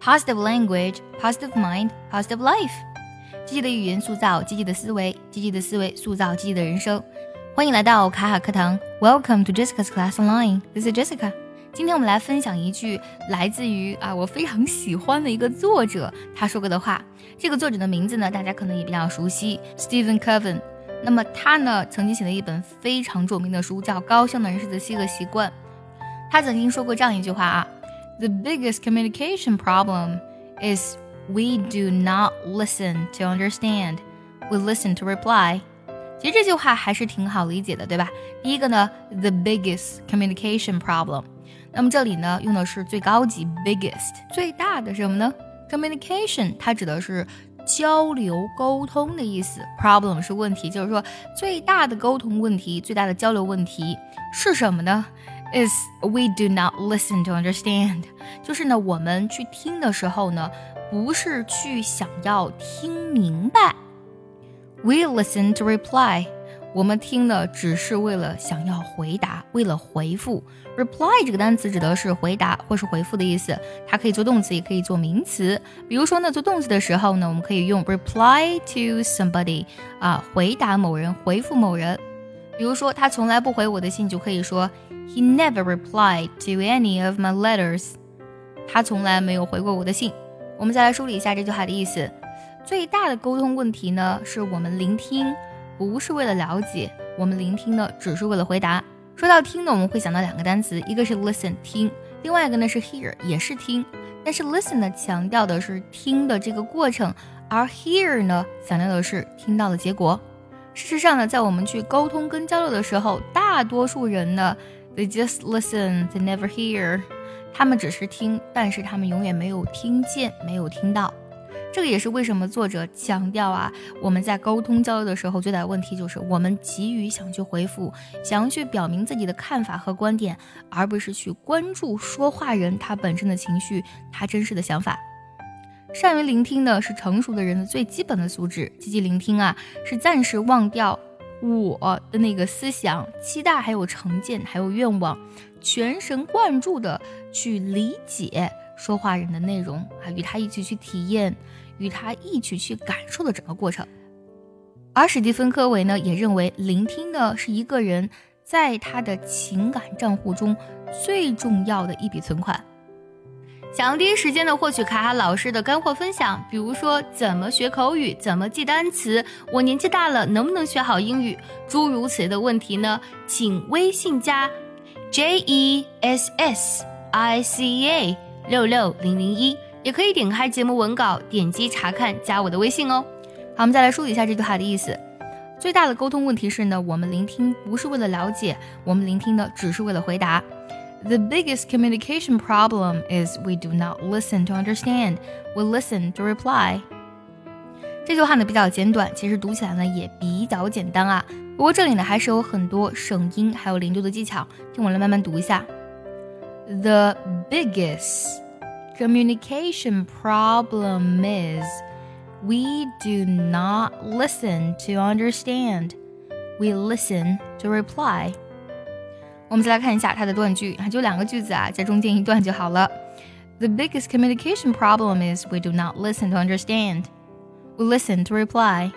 positive language, positive mind, positive life。积极的语言塑造积极的思维，积极的思维塑造积极的人生。欢迎来到卡卡课堂，Welcome to Jessica's Class Online。This is Jessica。今天我们来分享一句来自于啊我非常喜欢的一个作者他说过的话。这个作者的名字呢，大家可能也比较熟悉，Stephen Covey。那么他呢，曾经写了一本非常著名的书，叫《高效能人士的七个习惯》。他曾经说过这样一句话啊：“The biggest communication problem is we do not listen to understand, we listen to reply。”其实这句话还是挺好理解的，对吧？第一个呢，the biggest communication problem，那么这里呢用的是最高级 biggest，最大的什么呢？communication 它指的是。交流沟通的意思，problem 是问题，就是说最大的沟通问题、最大的交流问题是什么呢？Is we do not listen to understand，就是呢，我们去听的时候呢，不是去想要听明白，we listen to reply。我们听的只是为了想要回答，为了回复。reply 这个单词指的是回答或是回复的意思，它可以做动词，也可以做名词。比如说呢，做动词的时候呢，我们可以用 reply to somebody 啊，回答某人，回复某人。比如说他从来不回我的信，就可以说 He never replied to any of my letters。他从来没有回过我的信。我们再来梳理一下这句话的意思。最大的沟通问题呢，是我们聆听。不是为了了解，我们聆听呢只是为了回答。说到听呢，我们会想到两个单词，一个是 listen 听，另外一个呢是 hear 也是听。但是 listen 呢强调的是听的这个过程，而 hear 呢强调的是听到的结果。事实上呢，在我们去沟通跟交流的时候，大多数人呢，they just listen，they never hear，他们只是听，但是他们永远没有听见，没有听到。这个也是为什么作者强调啊，我们在沟通交流的时候，最大的问题就是我们急于想去回复，想要去表明自己的看法和观点，而不是去关注说话人他本身的情绪，他真实的想法。善于聆听呢，是成熟的人的最基本的素质。积极聆听啊，是暂时忘掉我的那个思想、期待、还有成见、还有愿望，全神贯注的去理解。说话人的内容啊，与他一起去体验，与他一起去感受的整个过程。而史蒂芬·科维呢，也认为聆听呢是一个人在他的情感账户中最重要的一笔存款。想要第一时间的获取卡卡老师的干货分享，比如说怎么学口语，怎么记单词，我年纪大了能不能学好英语，诸如此类的问题呢？请微信加 J E S S I C A。六六零零一，也可以点开节目文稿，点击查看，加我的微信哦。好，我们再来梳理一下这句话的意思。最大的沟通问题是呢，我们聆听不是为了了解，我们聆听的只是为了回答。The biggest communication problem is we do not listen to understand, we listen to reply。这句话呢比较简短，其实读起来呢也比较简单啊。不过这里呢还是有很多省音还有连读的技巧，听我来慢慢读一下。The biggest communication problem is we do not listen to understand, we listen to reply. 我们再来看一下它的断句，就两个句子啊，在中间一段就好了。The biggest communication problem is we do not listen to understand. We listen to reply.